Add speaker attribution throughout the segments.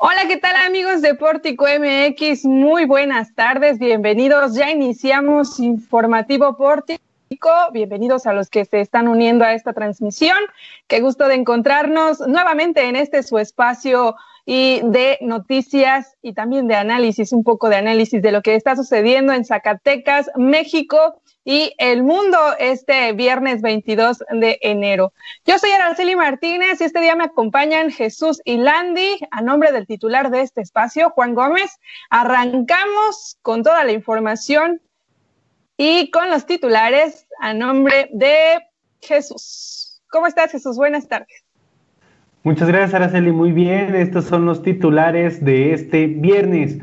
Speaker 1: Hola, ¿qué tal amigos de Pórtico MX? Muy buenas tardes, bienvenidos. Ya iniciamos informativo Pórtico. Bienvenidos a los que se están uniendo a esta transmisión. Qué gusto de encontrarnos nuevamente en este su espacio y de noticias y también de análisis, un poco de análisis de lo que está sucediendo en Zacatecas, México y el mundo este viernes 22 de enero. Yo soy Araceli Martínez y este día me acompañan Jesús y Landy a nombre del titular de este espacio, Juan Gómez. Arrancamos con toda la información y con los titulares a nombre de Jesús. ¿Cómo estás, Jesús? Buenas tardes.
Speaker 2: Muchas gracias, Araceli. Muy bien, estos son los titulares de este viernes.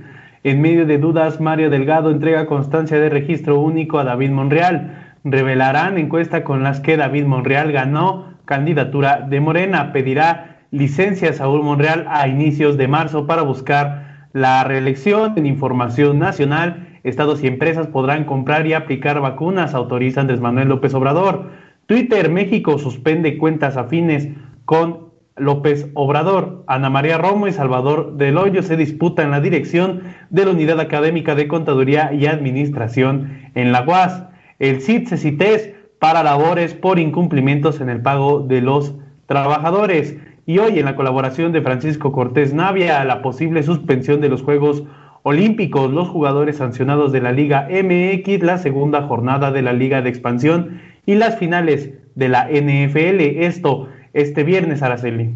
Speaker 2: En medio de dudas, Mario Delgado entrega constancia de registro único a David Monreal. Revelarán encuesta con las que David Monreal ganó candidatura de Morena. Pedirá licencia a Saúl Monreal a inicios de marzo para buscar la reelección. En información nacional, estados y empresas podrán comprar y aplicar vacunas, autoriza Andrés Manuel López Obrador. Twitter México suspende cuentas afines con López Obrador. Ana María Romo y Salvador del Hoyo se disputan la dirección de la Unidad Académica de Contaduría y Administración en la UAS. El CIT se cites para labores por incumplimientos en el pago de los trabajadores. Y hoy, en la colaboración de Francisco Cortés Navia, la posible suspensión de los Juegos Olímpicos, los jugadores sancionados de la Liga MX, la segunda jornada de la Liga de Expansión y las finales de la NFL. Esto este viernes, Araceli.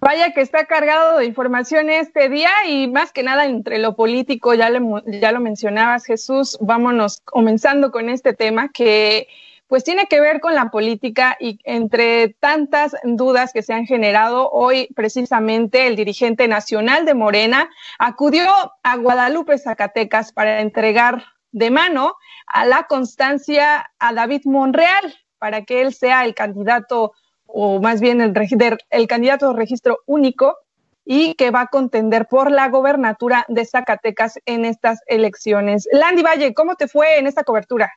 Speaker 1: Vaya que está cargado de información este día y más que nada entre lo político, ya, ya lo mencionabas Jesús, vámonos comenzando con este tema que pues tiene que ver con la política y entre tantas dudas que se han generado, hoy precisamente el dirigente nacional de Morena acudió a Guadalupe, Zacatecas, para entregar de mano a la constancia a David Monreal, para que él sea el candidato o más bien el, el candidato de registro único y que va a contender por la gobernatura de Zacatecas en estas elecciones. Landy Valle, ¿cómo te fue en esta cobertura?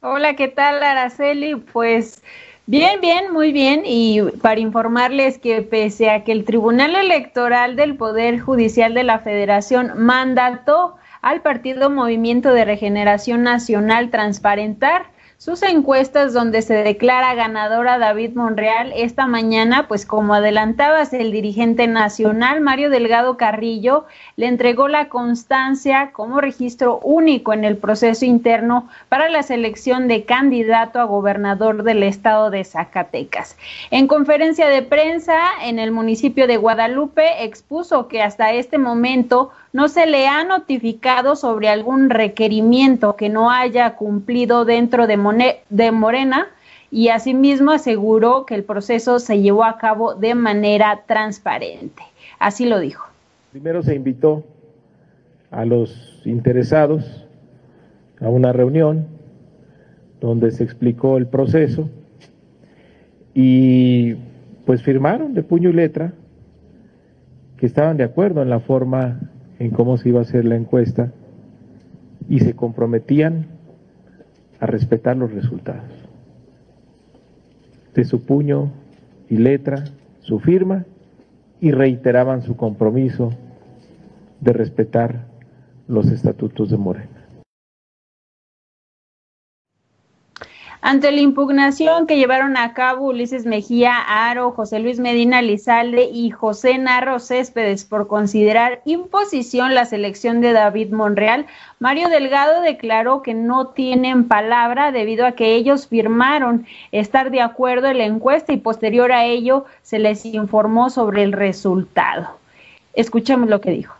Speaker 3: Hola, ¿qué tal, Araceli? Pues bien, bien, muy bien. Y para informarles que pese a que el Tribunal Electoral del Poder Judicial de la Federación mandató al Partido Movimiento de Regeneración Nacional transparentar sus encuestas donde se declara ganadora David Monreal esta mañana, pues como adelantabas, el dirigente nacional Mario Delgado Carrillo le entregó la constancia como registro único en el proceso interno para la selección de candidato a gobernador del estado de Zacatecas. En conferencia de prensa en el municipio de Guadalupe expuso que hasta este momento no se le ha notificado sobre algún requerimiento que no haya cumplido dentro de, Morena y asimismo aseguró que el proceso se llevó a cabo de manera transparente. Así lo dijo.
Speaker 4: Primero se invitó a los interesados a una reunión donde se explicó el proceso y pues firmaron de puño y letra que estaban de acuerdo en la forma en cómo se iba a hacer la encuesta y se comprometían a respetar los resultados. De su puño y letra, su firma, y reiteraban su compromiso de respetar los estatutos de Morena.
Speaker 3: Ante la impugnación que llevaron a cabo Ulises Mejía Aro, José Luis Medina Lizalde y José Narro Céspedes por considerar imposición la selección de David Monreal, Mario Delgado declaró que no tienen palabra debido a que ellos firmaron estar de acuerdo en la encuesta y posterior a ello se les informó sobre el resultado. Escuchemos lo que dijo.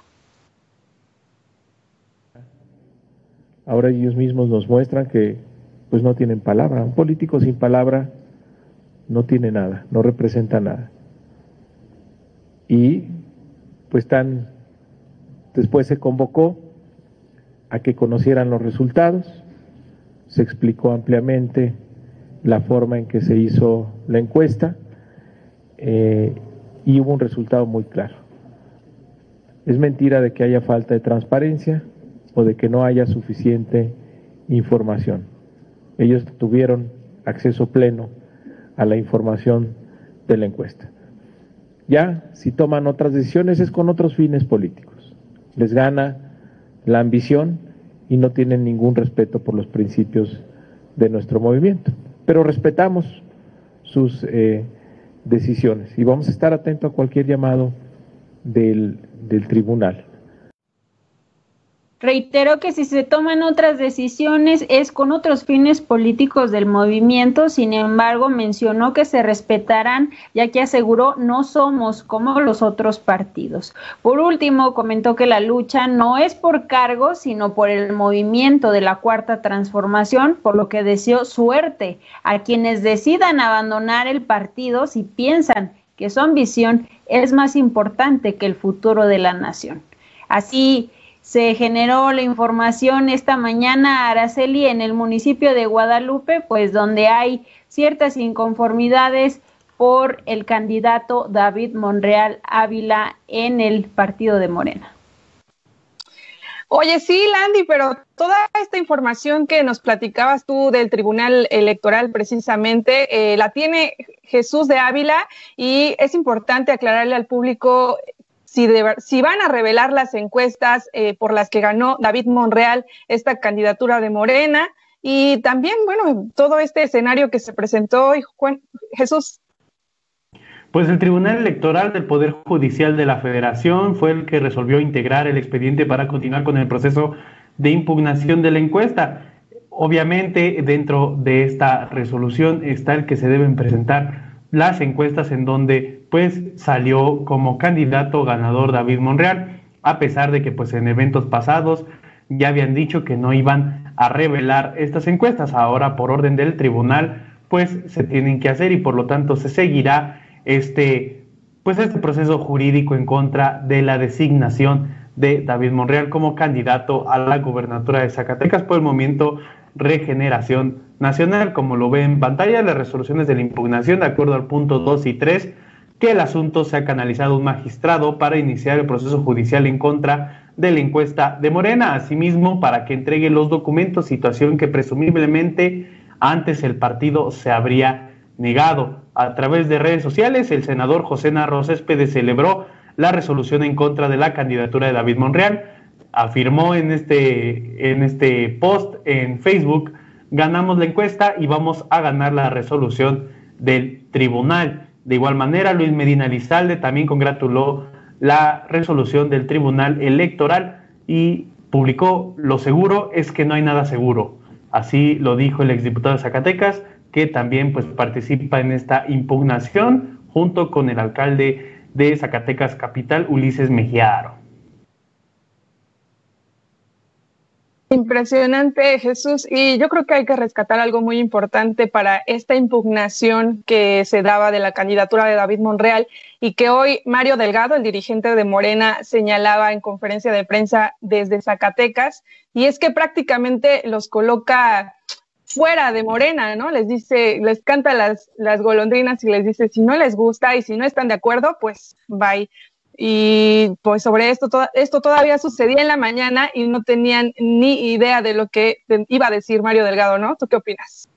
Speaker 4: Ahora ellos mismos nos muestran que pues no tienen palabra. Un político sin palabra no tiene nada, no representa nada. Y pues tan después se convocó a que conocieran los resultados, se explicó ampliamente la forma en que se hizo la encuesta eh, y hubo un resultado muy claro. Es mentira de que haya falta de transparencia o de que no haya suficiente información ellos tuvieron acceso pleno a la información de la encuesta. Ya, si toman otras decisiones es con otros fines políticos. Les gana la ambición y no tienen ningún respeto por los principios de nuestro movimiento. Pero respetamos sus eh, decisiones y vamos a estar atentos a cualquier llamado del, del tribunal.
Speaker 3: Reitero que si se toman otras decisiones es con otros fines políticos del movimiento, sin embargo mencionó que se respetarán, ya que aseguró no somos como los otros partidos. Por último, comentó que la lucha no es por cargo, sino por el movimiento de la cuarta transformación, por lo que deseó suerte a quienes decidan abandonar el partido si piensan que su ambición es más importante que el futuro de la nación. Así, se generó la información esta mañana, Araceli, en el municipio de Guadalupe, pues donde hay ciertas inconformidades por el candidato David Monreal Ávila en el partido de Morena.
Speaker 1: Oye, sí, Landy, pero toda esta información que nos platicabas tú del Tribunal Electoral precisamente, eh, la tiene Jesús de Ávila y es importante aclararle al público si, van a revelar las encuestas eh, por las que ganó David Monreal esta candidatura de Morena y también, bueno, todo este escenario que se presentó hoy, Juan Jesús.
Speaker 2: Pues el Tribunal Electoral del Poder Judicial de la Federación fue el que resolvió integrar el expediente para continuar con el proceso de impugnación de la encuesta. Obviamente, dentro de esta resolución está el que se deben presentar las encuestas en donde pues salió como candidato ganador David Monreal, a pesar de que pues en eventos pasados ya habían dicho que no iban a revelar estas encuestas. Ahora por orden del tribunal pues se tienen que hacer y por lo tanto se seguirá este pues este proceso jurídico en contra de la designación de David Monreal como candidato a la gubernatura de Zacatecas por el movimiento Regeneración Nacional, como lo ve en pantalla, las resoluciones de la impugnación de acuerdo al punto 2 y 3, que el asunto sea canalizado a un magistrado para iniciar el proceso judicial en contra de la encuesta de Morena, asimismo para que entregue los documentos, situación que presumiblemente antes el partido se habría negado. A través de redes sociales, el senador José Narro Céspedes celebró la resolución en contra de la candidatura de David Monreal. Afirmó en este, en este post en Facebook ganamos la encuesta y vamos a ganar la resolución del tribunal. De igual manera, Luis Medina Lizalde también congratuló la resolución del tribunal electoral y publicó lo seguro es que no hay nada seguro. Así lo dijo el exdiputado de Zacatecas, que también pues participa en esta impugnación junto con el alcalde de Zacatecas Capital, Ulises Mejiaro.
Speaker 1: Impresionante, Jesús. Y yo creo que hay que rescatar algo muy importante para esta impugnación que se daba de la candidatura de David Monreal y que hoy Mario Delgado, el dirigente de Morena, señalaba en conferencia de prensa desde Zacatecas. Y es que prácticamente los coloca fuera de Morena, ¿no? Les dice, les canta las, las golondrinas y les dice, si no les gusta y si no están de acuerdo, pues bye. Y pues sobre esto, esto todavía sucedía en la mañana y no tenían ni idea de lo que iba a decir Mario Delgado, ¿no? ¿Tú qué opinas?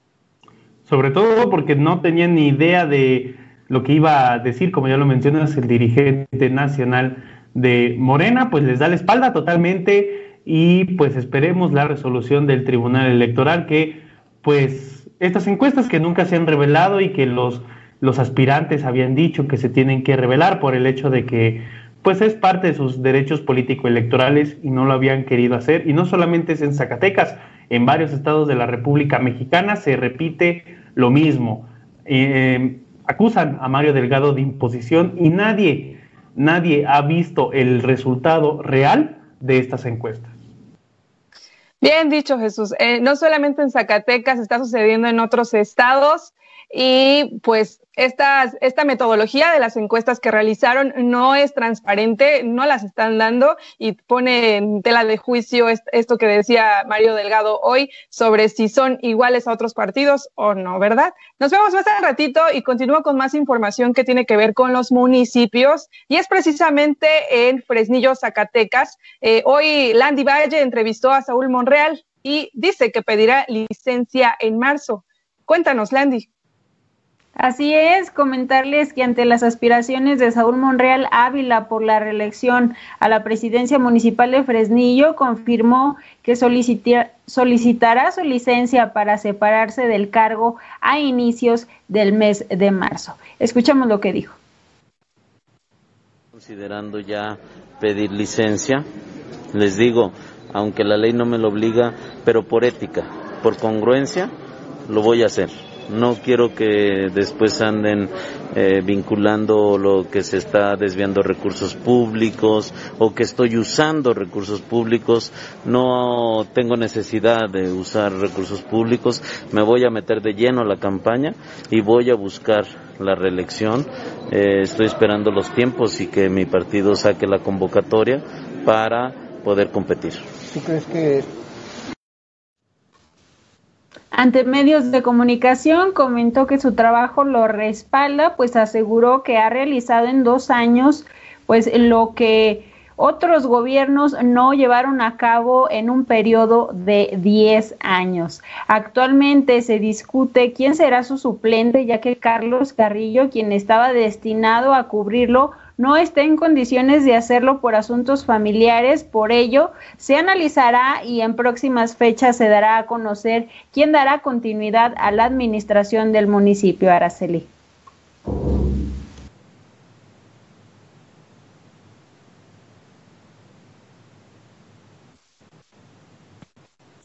Speaker 2: Sobre todo porque no tenían ni idea de lo que iba a decir, como ya lo mencionas, el dirigente nacional de Morena, pues les da la espalda totalmente y pues esperemos la resolución del Tribunal Electoral que pues estas encuestas que nunca se han revelado y que los los aspirantes habían dicho que se tienen que revelar por el hecho de que pues es parte de sus derechos político-electorales y no lo habían querido hacer. Y no solamente es en Zacatecas, en varios estados de la República Mexicana se repite lo mismo. Eh, acusan a Mario Delgado de imposición y nadie, nadie ha visto el resultado real de estas encuestas.
Speaker 1: Bien dicho, Jesús. Eh, no solamente en Zacatecas, está sucediendo en otros estados y pues esta, esta metodología de las encuestas que realizaron no es transparente, no las están dando y pone en tela de juicio esto que decía Mario Delgado hoy sobre si son iguales a otros partidos o no, ¿verdad? Nos vemos más al ratito y continúo con más información que tiene que ver con los municipios y es precisamente en Fresnillo, Zacatecas. Eh, hoy Landy Valle entrevistó a Saúl Monreal y dice que pedirá licencia en marzo. Cuéntanos, Landy.
Speaker 3: Así es, comentarles que ante las aspiraciones de Saúl Monreal Ávila por la reelección a la presidencia municipal de Fresnillo, confirmó que solicitará su licencia para separarse del cargo a inicios del mes de marzo. Escuchamos lo que dijo.
Speaker 5: Considerando ya pedir licencia, les digo, aunque la ley no me lo obliga, pero por ética, por congruencia, lo voy a hacer no quiero que después anden eh, vinculando lo que se está desviando recursos públicos o que estoy usando recursos públicos. No tengo necesidad de usar recursos públicos. Me voy a meter de lleno a la campaña y voy a buscar la reelección. Eh, estoy esperando los tiempos y que mi partido saque la convocatoria para poder competir.
Speaker 6: ¿Tú crees que
Speaker 3: ante medios de comunicación comentó que su trabajo lo respalda, pues aseguró que ha realizado en dos años pues lo que otros gobiernos no llevaron a cabo en un periodo de 10 años. Actualmente se discute quién será su suplente, ya que Carlos Carrillo, quien estaba destinado a cubrirlo, no está en condiciones de hacerlo por asuntos familiares, por ello se analizará y en próximas fechas se dará a conocer quién dará continuidad a la administración del municipio Araceli.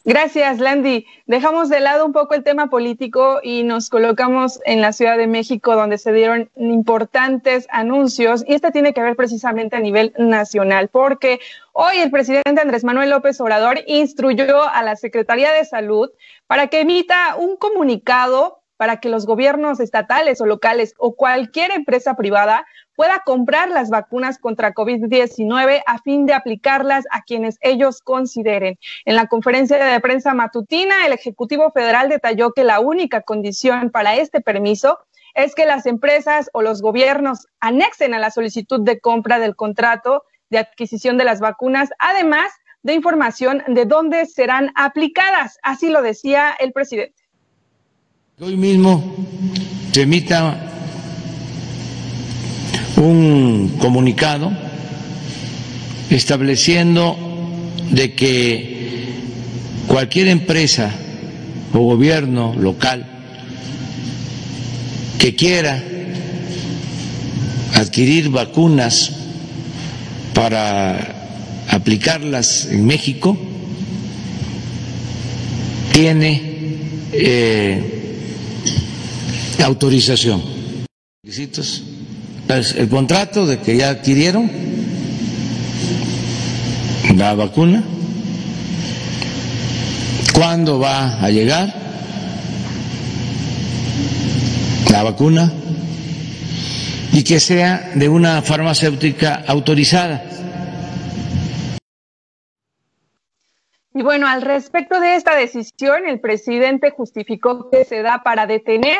Speaker 1: Gracias, Landy. Dejamos de lado un poco el tema político y nos colocamos en la Ciudad de México, donde se dieron importantes anuncios. Y este tiene que ver precisamente a nivel nacional, porque hoy el presidente Andrés Manuel López Obrador instruyó a la Secretaría de Salud para que emita un comunicado para que los gobiernos estatales o locales o cualquier empresa privada pueda comprar las vacunas contra COVID-19 a fin de aplicarlas a quienes ellos consideren. En la conferencia de prensa matutina, el Ejecutivo Federal detalló que la única condición para este permiso es que las empresas o los gobiernos anexen a la solicitud de compra del contrato de adquisición de las vacunas, además de información de dónde serán aplicadas. Así lo decía el presidente.
Speaker 7: Hoy mismo se emita un comunicado estableciendo de que cualquier empresa o gobierno local que quiera adquirir vacunas para aplicarlas en México tiene eh, autorización. El contrato de que ya adquirieron la vacuna, cuándo va a llegar la vacuna y que sea de una farmacéutica autorizada.
Speaker 1: Y bueno, al respecto de esta decisión, el presidente justificó que se da para detener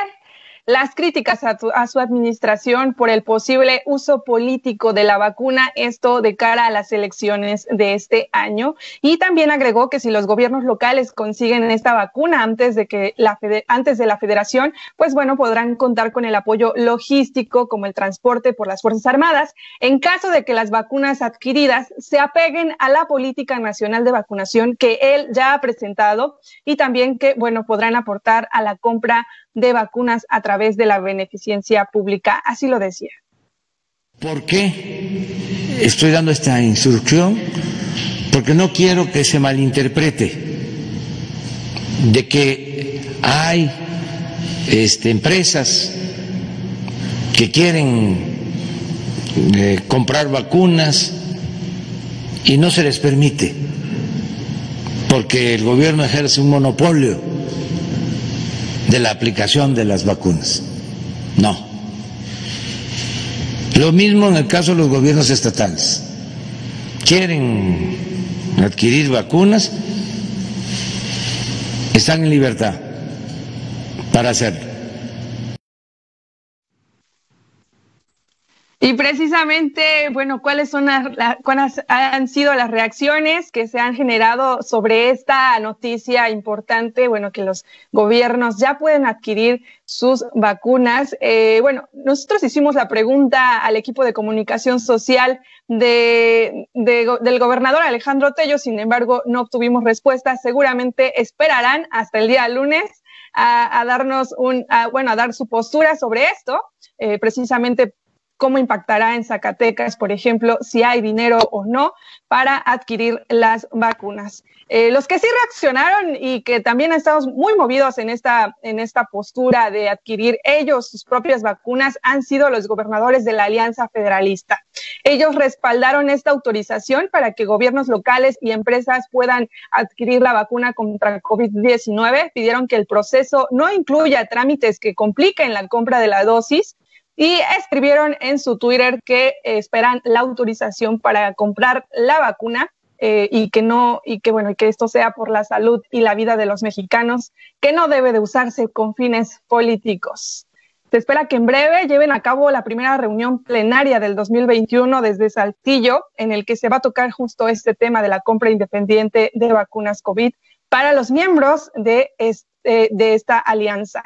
Speaker 1: las críticas a, su administración por el posible uso político de la vacuna, esto de cara a las elecciones de este año. Y también agregó que si los gobiernos locales consiguen esta vacuna antes de que la antes de la federación, pues bueno, podrán contar con el apoyo logístico como el transporte por las Fuerzas Armadas en caso de que las vacunas adquiridas se apeguen a la política nacional de vacunación que él ya ha presentado y también que, bueno, podrán aportar a la compra de vacunas a través de la beneficencia pública. Así lo decía.
Speaker 7: ¿Por qué estoy dando esta instrucción? Porque no quiero que se malinterprete de que hay este, empresas que quieren eh, comprar vacunas y no se les permite, porque el gobierno ejerce un monopolio de la aplicación de las vacunas. No. Lo mismo en el caso de los gobiernos estatales. Quieren adquirir vacunas, están en libertad para hacerlo.
Speaker 1: Y precisamente, bueno, ¿cuáles son las, cuáles han sido las reacciones que se han generado sobre esta noticia importante? Bueno, que los gobiernos ya pueden adquirir sus vacunas. Eh, bueno, nosotros hicimos la pregunta al equipo de comunicación social de, del gobernador Alejandro Tello, sin embargo, no obtuvimos respuesta. Seguramente esperarán hasta el día lunes a, darnos un, bueno, a dar su postura sobre esto, eh, precisamente cómo impactará en Zacatecas, por ejemplo, si hay dinero o no para adquirir las vacunas. Eh, los que sí reaccionaron y que también han estado muy movidos en esta, en esta postura de adquirir ellos sus propias vacunas han sido los gobernadores de la Alianza Federalista. Ellos respaldaron esta autorización para que gobiernos locales y empresas puedan adquirir la vacuna contra COVID-19. Pidieron que el proceso no incluya trámites que compliquen la compra de la dosis y escribieron en su Twitter que esperan la autorización para comprar la vacuna eh, y que no y que bueno que esto sea por la salud y la vida de los mexicanos que no debe de usarse con fines políticos. Se espera que en breve lleven a cabo la primera reunión plenaria del 2021 desde Saltillo, en el que se va a tocar justo este tema de la compra independiente de vacunas COVID para los miembros de, este, de esta alianza.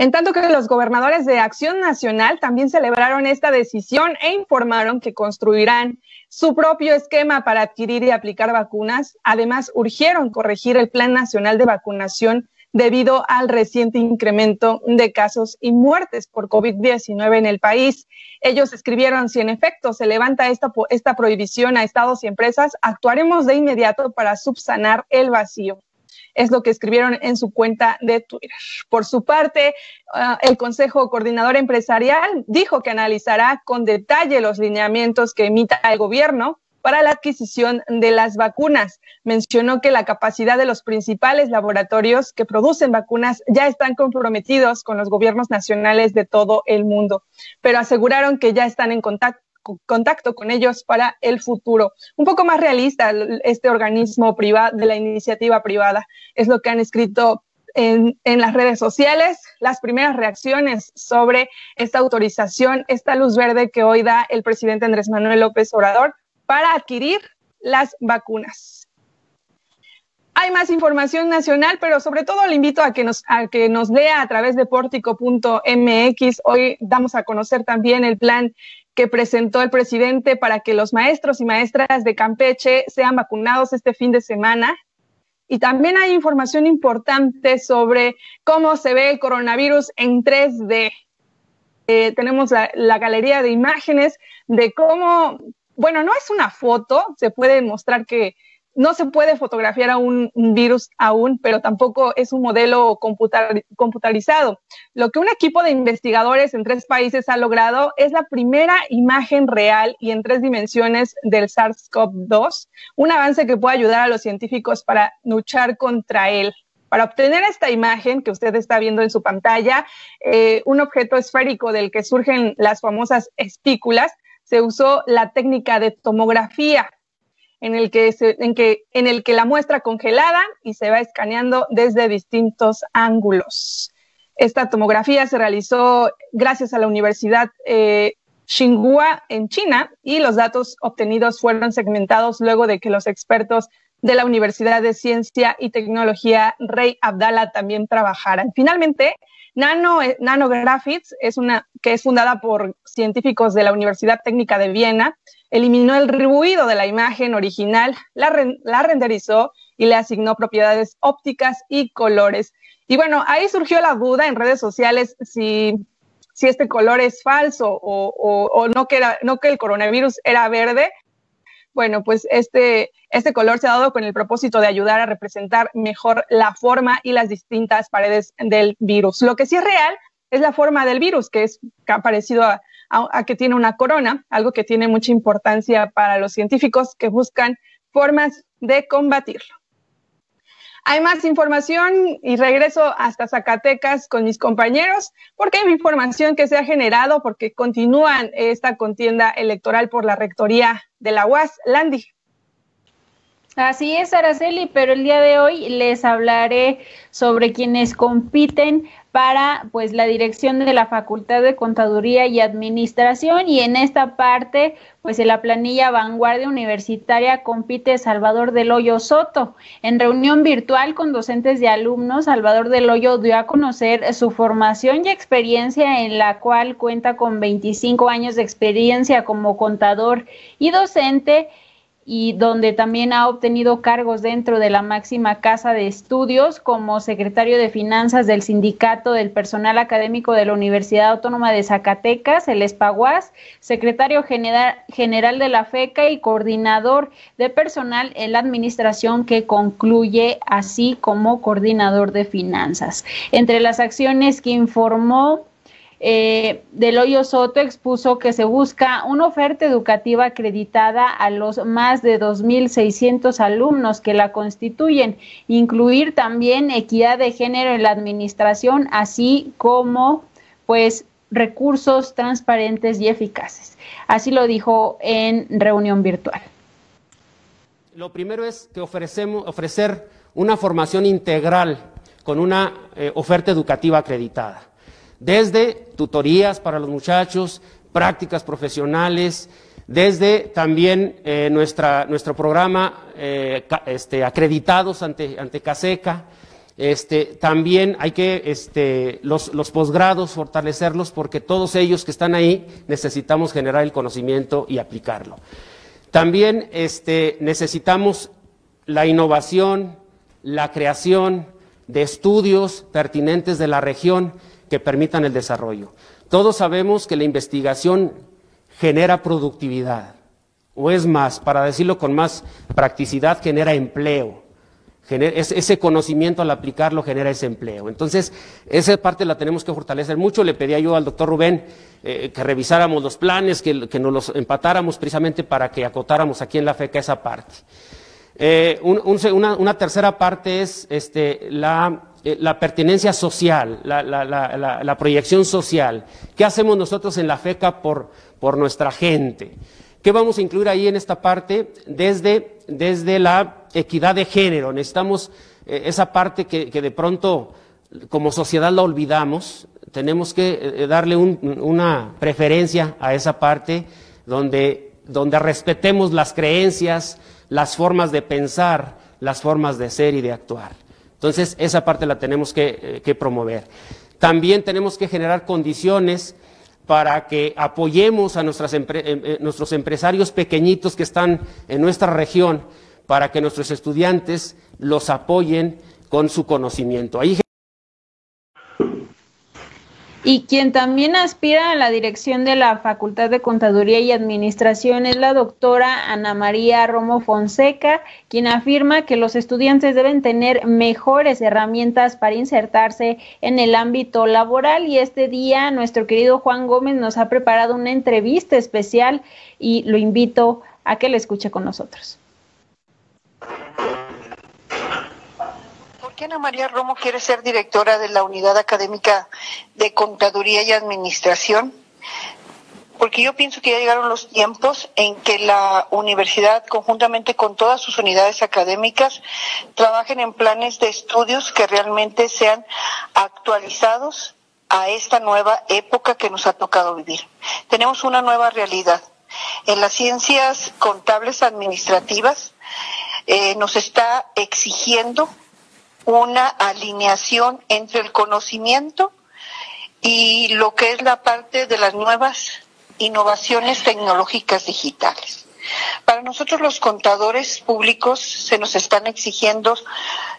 Speaker 1: En tanto que los gobernadores de Acción Nacional también celebraron esta decisión e informaron que construirán su propio esquema para adquirir y aplicar vacunas. Además, urgieron corregir el Plan Nacional de Vacunación debido al reciente incremento de casos y muertes por COVID-19 en el país. Ellos escribieron, si en efecto se levanta esta, prohibición a estados y empresas, actuaremos de inmediato para subsanar el vacío es lo que escribieron en su cuenta de Twitter. Por su parte, ah, el Consejo Coordinador Empresarial dijo que analizará con detalle los lineamientos que emita el gobierno para la adquisición de las vacunas. Mencionó que la capacidad de los principales laboratorios que producen vacunas ya están comprometidos con los gobiernos nacionales de todo el mundo, pero aseguraron que ya están en contacto contacto con ellos para el futuro. Un poco más realista este organismo privado de la iniciativa privada. Es lo que han escrito en, en, las redes sociales, las primeras reacciones sobre esta autorización, esta luz verde que hoy da el presidente Andrés Manuel López Obrador para adquirir las vacunas. Hay más información nacional, pero sobre todo le invito a que nos, a que nos lea a través de portico.mx. Hoy damos a conocer también el plan que presentó el presidente para que los maestros y maestras de Campeche sean vacunados este fin de semana. Y también hay información importante sobre cómo se ve el coronavirus en 3D. Eh, tenemos la, la galería de imágenes de cómo, bueno, no es una foto, se puede mostrar que no se puede fotografiar a un, virus aún, pero tampoco es un modelo computarizado. Lo que un equipo de investigadores en tres países ha logrado es la primera imagen real y en tres dimensiones del SARS-CoV-2, un avance que puede ayudar a los científicos para luchar contra él. Para obtener esta imagen que usted está viendo en su pantalla, eh, un objeto esférico del que surgen las famosas espículas, se usó la técnica de tomografía en el que, en que, en el que la muestra congelada y se va escaneando desde distintos ángulos. Esta tomografía se realizó gracias a la Universidad eh, Tsinghua en China y los datos obtenidos fueron segmentados luego de que los expertos de la Universidad de Ciencia y Tecnología Rey Abdala también trabajaran. Finalmente, Nano, eh, Nanographics, es una, que es fundada por científicos de la Universidad Técnica de Viena, eliminó el ruido de la imagen original, la, la renderizó y le asignó propiedades ópticas y colores. Y bueno, ahí surgió la duda en redes sociales si, si este color es falso o, o, no, que no que el coronavirus era verde. Bueno, pues este, este color se ha dado con el propósito de ayudar a representar mejor la forma y las distintas paredes del virus. Lo que sí es real es la forma del virus, que es parecido a, que tiene una corona, algo que tiene mucha importancia para los científicos que buscan formas de combatirlo. Hay más información y regreso hasta Zacatecas con mis compañeros porque hay información que se ha generado porque continúan esta contienda electoral por la rectoría de la UAS. Landy.
Speaker 3: Así es, Araceli, pero el día de hoy les hablaré sobre quienes compiten para pues la dirección de la Facultad de Contaduría y Administración y en esta parte pues en la planilla Vanguardia Universitaria compite Salvador del Hoyo Soto. En reunión virtual con docentes y alumnos, Salvador del Hoyo dio a conocer su formación y experiencia en la cual cuenta con 25 años de experiencia como contador y docente y donde también ha obtenido cargos dentro de la máxima casa de estudios como secretario de finanzas del Sindicato del Personal Académico de la Universidad Autónoma de Zacatecas, el ESPAGUAS, secretario general, general de la FECA y coordinador de personal en la administración que concluye así como coordinador de finanzas. Entre las acciones que informó eh, Del Hoyo Soto expuso que se busca una oferta educativa acreditada a los más de 2.600 alumnos que la constituyen, incluir también equidad de género en la administración, así como pues recursos transparentes y eficaces. Así lo dijo en reunión virtual.
Speaker 6: Lo primero es que ofrecemos ofrecer una formación integral con una eh, oferta educativa acreditada desde tutorías para los muchachos, prácticas profesionales, desde también eh, nuestra, nuestro programa eh, este, acreditados ante, ante CASECA. Este, también hay que este, los, los posgrados fortalecerlos porque todos ellos que están ahí necesitamos generar el conocimiento y aplicarlo. También este, necesitamos la innovación, la creación de estudios pertinentes de la región que permitan el desarrollo. Todos sabemos que la investigación genera productividad, o es más, para decirlo con más practicidad, genera empleo. ese conocimiento al aplicarlo genera ese empleo. Entonces, esa parte la tenemos que fortalecer mucho. Le pedía yo al doctor Rubén eh, que revisáramos los planes, que, nos los empatáramos precisamente para que acotáramos aquí en la FECA esa parte. Eh, una, tercera parte es este, la eh, la pertinencia social, la, proyección social. ¿Qué hacemos nosotros en la FECA por, por, nuestra gente? ¿Qué vamos a incluir ahí en esta parte? Desde, desde la equidad de género. Necesitamos eh, esa parte que, de pronto como sociedad la olvidamos. Tenemos que eh, darle una preferencia a esa parte donde, donde respetemos las creencias, las formas de pensar, las formas de ser y de actuar. Entonces, esa parte la tenemos que, eh, promover. También tenemos que generar condiciones para que apoyemos a em, eh, nuestros empresarios pequeñitos que están en nuestra región, para que nuestros estudiantes los apoyen con su conocimiento.
Speaker 3: Y quien también aspira a la dirección de la Facultad de Contaduría y Administración es la doctora Ana María Romo Fonseca, quien afirma que los estudiantes deben tener mejores herramientas para insertarse en el ámbito laboral. Y este día nuestro querido Juan Gómez nos ha preparado una entrevista especial y lo invito a que la escuche con nosotros.
Speaker 8: Ana María Romo quiere ser directora de la Unidad Académica de Contaduría y Administración? Porque yo pienso que ya llegaron los tiempos en que la universidad, conjuntamente con todas sus unidades académicas, trabajen en planes de estudios que realmente sean actualizados a esta nueva época que nos ha tocado vivir. Tenemos una nueva realidad. En las ciencias contables administrativas eh, nos está exigiendo una alineación entre el conocimiento y lo que es la parte de las nuevas innovaciones tecnológicas digitales. Para nosotros los contadores públicos se nos están exigiendo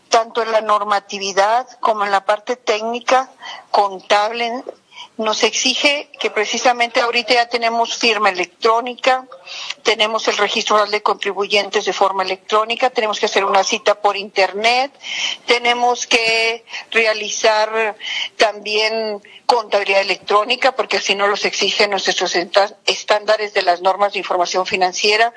Speaker 8: tanto en la normatividad como en la parte técnica, contable, nos exige que precisamente ahorita ya tenemos firma electrónica, tenemos el registro de contribuyentes de forma electrónica, tenemos que hacer una cita por internet, tenemos que realizar también contabilidad electrónica, porque así no los exigen nuestros estándares de las normas de información financiera.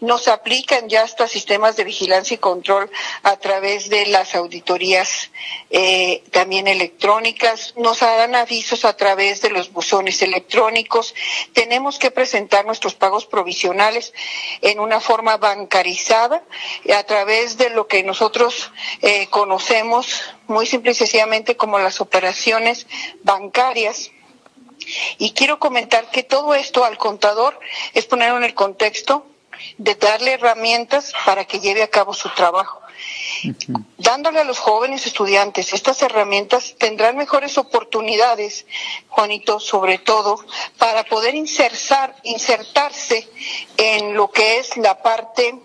Speaker 8: Nos aplican ya hasta sistemas de vigilancia y control a través de las auditorías eh, también electrónicas. Nos dan avisos a través de los buzones electrónicos. Tenemos que presentar nuestros pagos provisionales en una forma bancarizada a través de lo que nosotros eh, conocemos muy simple y sencillamente como las operaciones bancarias. Y quiero comentar que todo esto al contador es ponerlo en el contexto de darle herramientas para que lleve a cabo su trabajo. Dándole a los jóvenes estudiantes estas herramientas tendrán mejores oportunidades, Juanito, sobre todo, para poder insertar, insertarse en lo que es la parte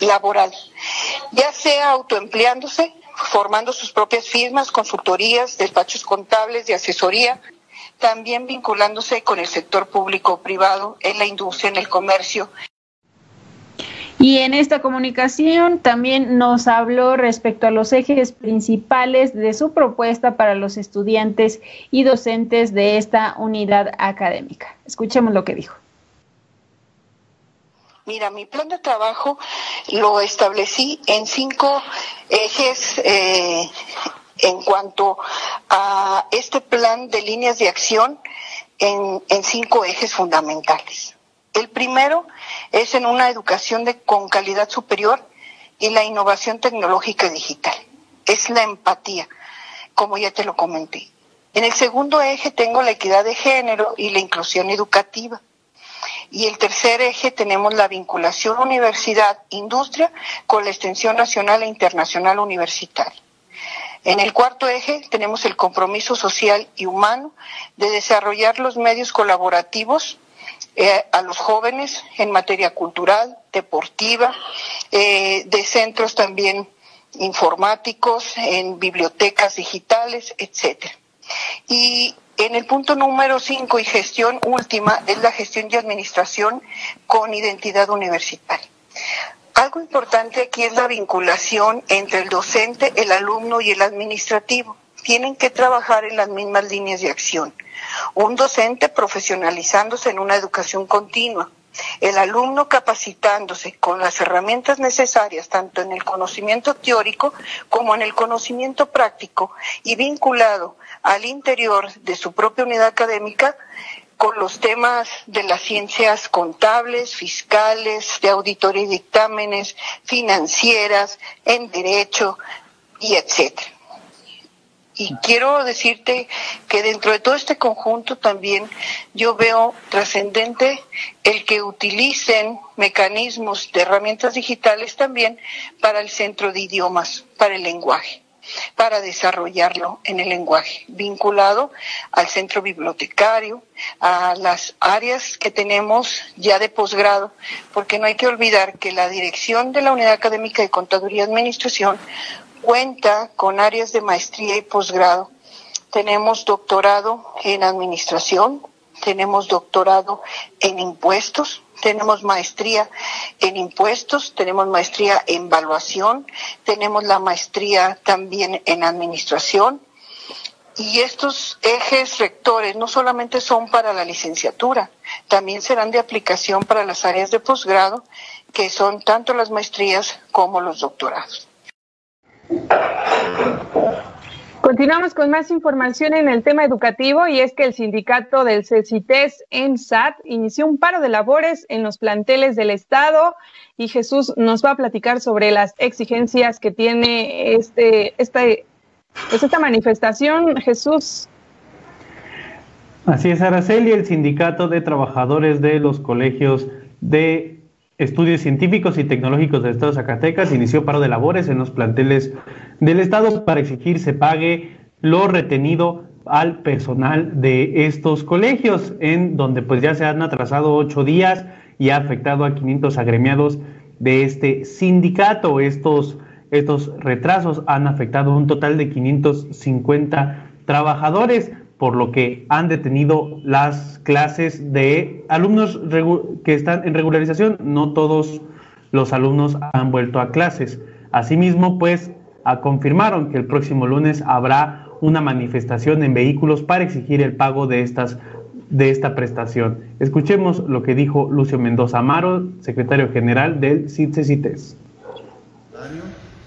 Speaker 8: laboral, ya sea autoempleándose, formando sus propias firmas, consultorías, despachos contables de asesoría, también vinculándose con el sector público o privado, en la industria, en el comercio,
Speaker 3: y en esta comunicación también nos habló respecto a los ejes principales de su propuesta para los estudiantes y docentes de esta unidad académica. Escuchemos lo que dijo.
Speaker 8: Mira, mi plan de trabajo lo establecí en cinco ejes eh, en cuanto a este plan de líneas de acción en, en cinco ejes fundamentales. El primero es en una educación con calidad superior y la innovación tecnológica digital. Es la empatía, como ya te lo comenté. En el segundo eje tengo la equidad de género y la inclusión educativa. Y el tercer eje tenemos la vinculación universidad-industria con la extensión nacional e internacional universitaria. En el cuarto eje tenemos el compromiso social y humano de desarrollar los medios colaborativos eh, a los jóvenes en materia cultural, deportiva, eh, de centros también informáticos, en bibliotecas digitales, etcétera. Y en el punto número cinco y gestión última es la gestión y administración con identidad universitaria. Algo importante aquí es la vinculación entre el docente, el alumno y el administrativo. Tienen que trabajar en las mismas líneas de acción un docente profesionalizándose en una educación continua, el alumno capacitándose con las herramientas necesarias tanto en el conocimiento teórico como en el conocimiento práctico y vinculado al interior de su propia unidad académica con los temas de las ciencias contables, fiscales, de auditoría y dictámenes, financieras, en derecho y etcétera. Y quiero decirte que dentro de todo este conjunto también yo veo trascendente el que utilicen mecanismos de herramientas digitales también para el centro de idiomas, para el lenguaje para desarrollarlo en el lenguaje, vinculado al centro bibliotecario, a las áreas que tenemos ya de posgrado, porque no hay que olvidar que la dirección de la Unidad Académica de Contaduría y Administración cuenta con áreas de maestría y posgrado. Tenemos doctorado en administración, tenemos doctorado en impuestos, tenemos maestría en impuestos, tenemos maestría en evaluación, tenemos la maestría también en administración. Y estos ejes rectores no solamente son para la licenciatura, también serán de aplicación para las áreas de posgrado, que son tanto las maestrías como los doctorados.
Speaker 1: Continuamos con más información en el tema educativo y es que el sindicato del CECITES SAT inició un paro de labores en los planteles del Estado y Jesús nos va a platicar sobre las exigencias que tiene este, este, pues esta manifestación. Jesús.
Speaker 2: Así es, Araceli, el sindicato de trabajadores de los colegios de Estudios Científicos y Tecnológicos del Estado de Zacatecas inició paro de labores en los planteles del Estado para exigir se pague lo retenido al personal de estos colegios, en donde pues ya se han atrasado ocho días y ha afectado a 500 agremiados de este sindicato. Estos, estos retrasos han afectado un total de 550 trabajadores por lo que han detenido las clases de alumnos que están en regularización. No todos los alumnos han vuelto a clases. Asimismo, pues, confirmaron que el próximo lunes habrá una manifestación en vehículos para exigir el pago de estas de esta prestación. Escuchemos lo que dijo Lucio Mendoza Amaro, secretario general del CITES.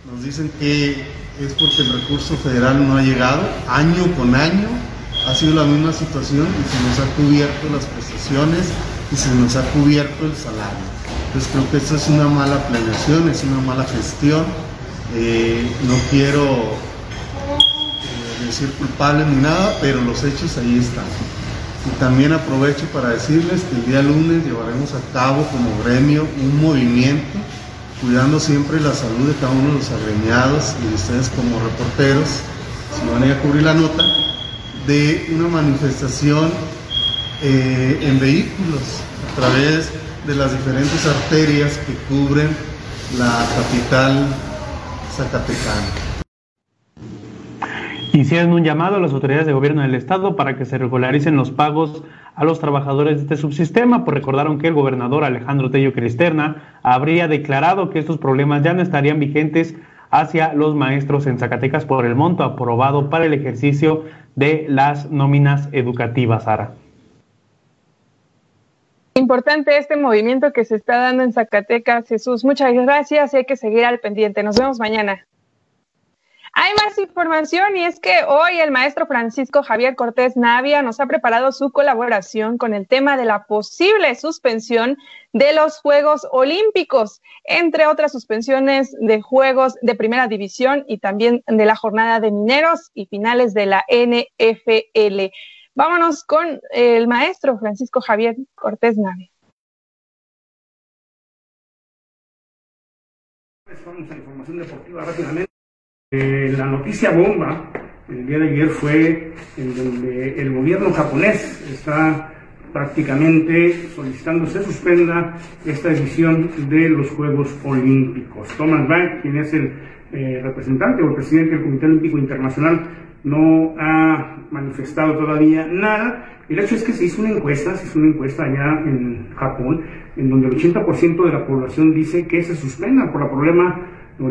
Speaker 9: Nos dicen que es porque el recurso federal no ha llegado año con año ha sido la misma situación y se nos ha cubierto las prestaciones y se nos ha cubierto el salario. Entonces creo que esto es una mala planeación, es una mala gestión. Eh, no quiero eh, decir culpable ni nada, pero los hechos ahí están. Y también aprovecho para decirles que el día lunes llevaremos a cabo como gremio un movimiento cuidando siempre la salud de cada uno de los agremiados y de ustedes como reporteros, si van a ir a cubrir la nota, de una manifestación eh, en vehículos a través de las diferentes arterias que cubren la capital zacatecana.
Speaker 2: Hicieron un llamado a las autoridades de gobierno del estado para que se regularicen los pagos a los trabajadores de este subsistema, pues recordaron que el gobernador Alejandro Tello Cristerna habría declarado que estos problemas ya no estarían vigentes hacia los maestros en Zacatecas por el monto aprobado para el ejercicio de las nóminas educativas, Sara.
Speaker 1: Importante este movimiento que se está dando en Zacatecas, Jesús. Muchas gracias y hay que seguir al pendiente. Nos vemos mañana. Hay más información y es que hoy el maestro Francisco Javier Cortés Navia nos ha preparado su colaboración con el tema de la posible suspensión de los Juegos Olímpicos, entre otras suspensiones de Juegos de Primera División y también de la jornada de mineros y finales de la NFL. Vámonos con el maestro Francisco Javier Cortés Navia.
Speaker 10: Vamos a información deportiva rápidamente. Eh, la noticia bomba el día de ayer fue en donde el gobierno japonés está prácticamente solicitando se suspenda esta edición de los Juegos Olímpicos. Thomas Bach, quien es el eh, representante o el presidente del Comité Olímpico Internacional, no ha manifestado todavía nada. El hecho es que se hizo una encuesta, se hizo una encuesta allá en Japón, en donde el 80% de la población dice que se suspenda por el problema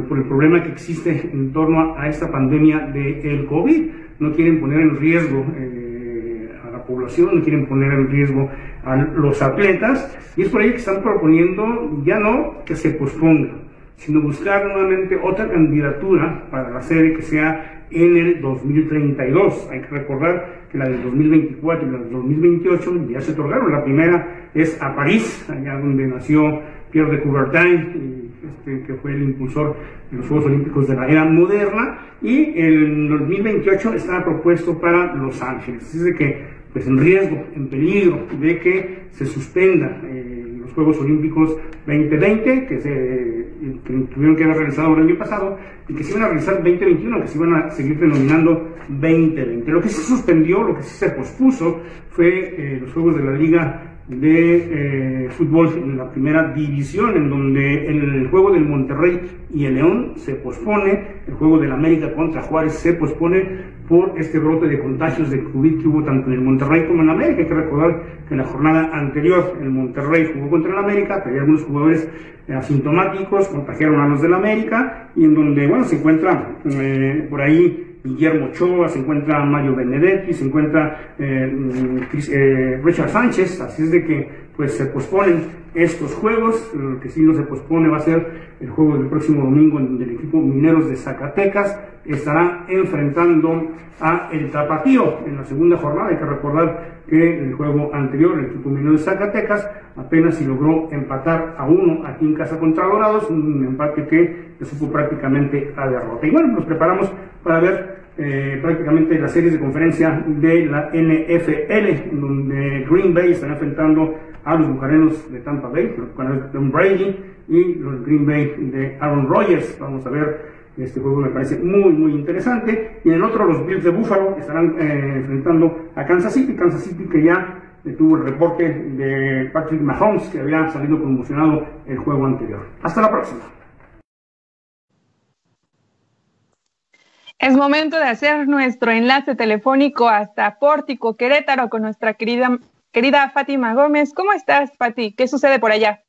Speaker 10: por el problema que existe en torno a, esta pandemia del COVID. No quieren poner en riesgo eh, a la población, no quieren poner en riesgo a los atletas, y es por ello que están proponiendo ya no que se posponga, sino buscar nuevamente otra candidatura para la serie que sea en el 2032. Hay que recordar que la del 2024 y la del 2028 ya se otorgaron. La primera es a París, allá donde nació Pierre de Coubertin, este, que fue el impulsor de los Juegos Olímpicos de la era moderna, y en 2028 está propuesto para Los Ángeles. Así de que, pues en riesgo, en peligro de que se suspenda eh, Juegos Olímpicos 2020, que, se, tuvieron que haber realizado el año pasado, y que se iban a realizar 2021, que se iban a seguir denominando 2020. Lo que se suspendió, lo que sí se pospuso, fue eh, los Juegos de la Liga de eh, fútbol en la primera división, en donde el juego del Monterrey y el León se pospone, el juego del América contra Juárez se pospone por este brote de contagios de COVID que hubo tanto en el Monterrey como en América. Hay que recordar que en la jornada anterior el Monterrey jugó contra el América, pero algunos jugadores asintomáticos contagiaron a los del América y en donde, bueno, se encuentra eh, por ahí Guillermo Ochoa, se encuentra Mario Benedetti, se encuentra eh, eh, Richard Sánchez, así es de que pues se posponen estos juegos, lo que sí no se pospone va a ser el juego del próximo domingo en donde el equipo Mineros de Zacatecas estará enfrentando a el Tapatío en la segunda jornada, hay que recordar que en el juego anterior el equipo Mineros de Zacatecas apenas si logró empatar a uno aquí en casa contra Dorados, un empate que supo prácticamente a derrota. Y bueno, nos preparamos para ver eh, prácticamente las series de conferencia de la NFL, donde Green Bay está enfrentando a los bucaneros de Tampa Bay, los bucaneros de Tom Brady y los Green Bay de Aaron Rodgers. Vamos a ver este juego me parece muy, muy interesante. Y en el otro, los Bills de Buffalo estarán eh, enfrentando a Kansas City. Kansas City que ya tuvo el reporte de Patrick Mahomes, que había salido conmocionado el juego anterior. Hasta la próxima.
Speaker 1: Es momento de hacer nuestro enlace telefónico hasta Pórtico, Querétaro, con nuestra querida, querida Fátima Gómez. ¿Cómo estás, Fati? ¿Qué sucede por allá?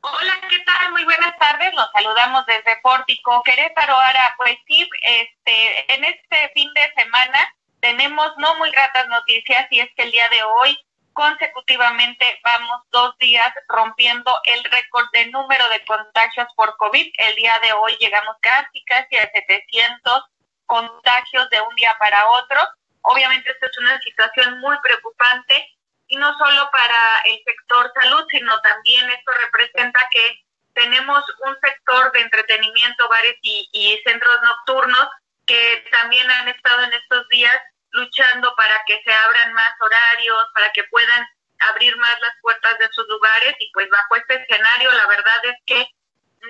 Speaker 11: Hola, ¿qué tal? Muy buenas tardes. Los saludamos desde Pórtico, Querétaro. Ahora, pues sí, este, en este fin de semana tenemos no muy gratas noticias y es que el día de hoy consecutivamente vamos dos días rompiendo el récord de número de contagios por COVID. El día de hoy llegamos casi, casi a 700 contagios de un día para otro. Obviamente esta es una situación muy preocupante y no solo para el sector salud, sino también esto representa que tenemos un sector de entretenimiento, bares y, centros nocturnos que también han estado en estos días luchando para que se abran más horarios, para que puedan abrir más las puertas de sus lugares y pues bajo este escenario la verdad es que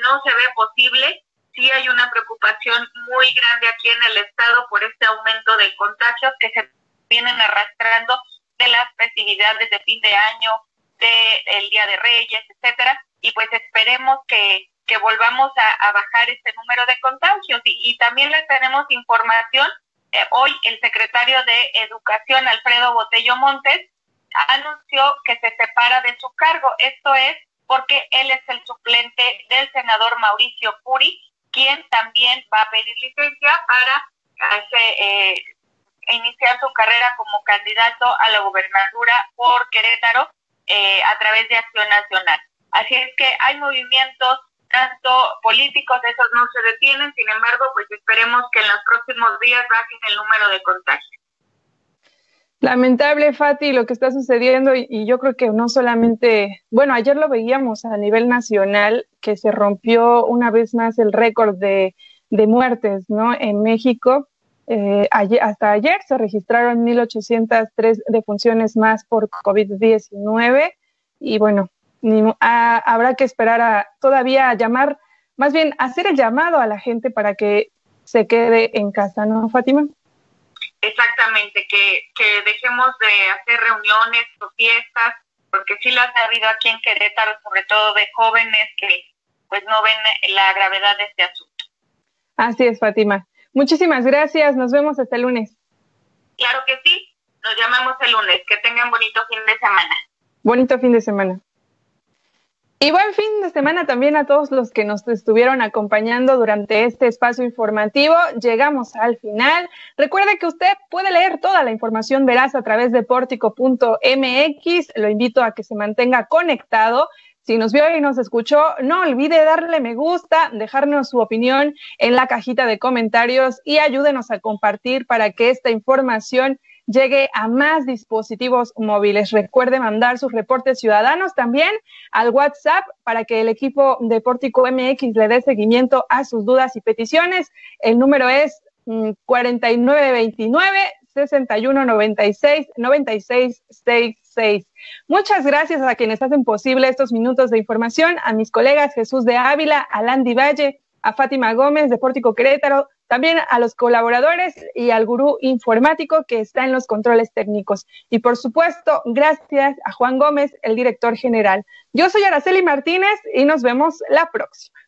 Speaker 11: no se ve posible. Sí hay una preocupación muy grande aquí en el estado por este aumento de contagios que se vienen arrastrando de las festividades de fin de año, del Día de Reyes, etcétera, y pues esperemos que, que volvamos a, bajar este número de contagios. Y, también les tenemos información, eh, hoy el secretario de Educación, Alfredo Botello Montes, anunció que se separa de su cargo. Esto es porque él es el suplente del senador Mauricio Puri, quien también va a pedir licencia para eh, iniciar su carrera como candidato a la gubernatura por Querétaro eh, a través de Acción Nacional. Así es que hay movimientos tanto políticos, esos no se detienen, sin embargo, pues esperemos que en los próximos días bajen el número de contagios.
Speaker 1: Lamentable, Fati, lo que está sucediendo y, yo creo que no solamente, bueno, ayer lo veíamos a nivel nacional, que se rompió una vez más el récord de, muertes, ¿no? En México, eh, hasta ayer se registraron 1.803 defunciones más por COVID-19 y bueno, habrá que esperar a todavía llamar, más bien hacer el llamado a la gente para que se quede en casa, ¿no, Fátima?
Speaker 11: Exactamente, que, que dejemos de hacer reuniones o fiestas, porque sí las ha habido aquí en Querétaro, sobre todo de jóvenes que pues no ven la gravedad de este asunto.
Speaker 1: Así es, Fátima. Muchísimas gracias, nos vemos hasta el lunes.
Speaker 11: Claro que sí, nos llamamos el lunes. Que tengan bonito fin de semana.
Speaker 1: Bonito fin de semana. Y buen fin de semana también a todos los que nos estuvieron acompañando durante este espacio informativo. Llegamos al final. Recuerde que usted puede leer toda la información veraz a través de portico.mx. Lo invito a que se mantenga conectado. Si nos vio y nos escuchó, no olvide darle me gusta, dejarnos su opinión en la cajita de comentarios y ayúdenos a compartir para que esta información llegue a más dispositivos móviles. Recuerde mandar sus reportes ciudadanos también al WhatsApp para que el equipo de Pórtico MX le dé seguimiento a sus dudas y peticiones. El número es 4929 6196 9666. Muchas gracias a quienes hacen posible estos minutos de información, a mis colegas Jesús de Ávila, a Landy Valle, a Fátima Gómez de Pórtico Querétaro, también a los colaboradores y al gurú informático que está en los controles técnicos. Y por supuesto, gracias a Juan Gómez, el director general. Yo soy Araceli Martínez y nos vemos la próxima.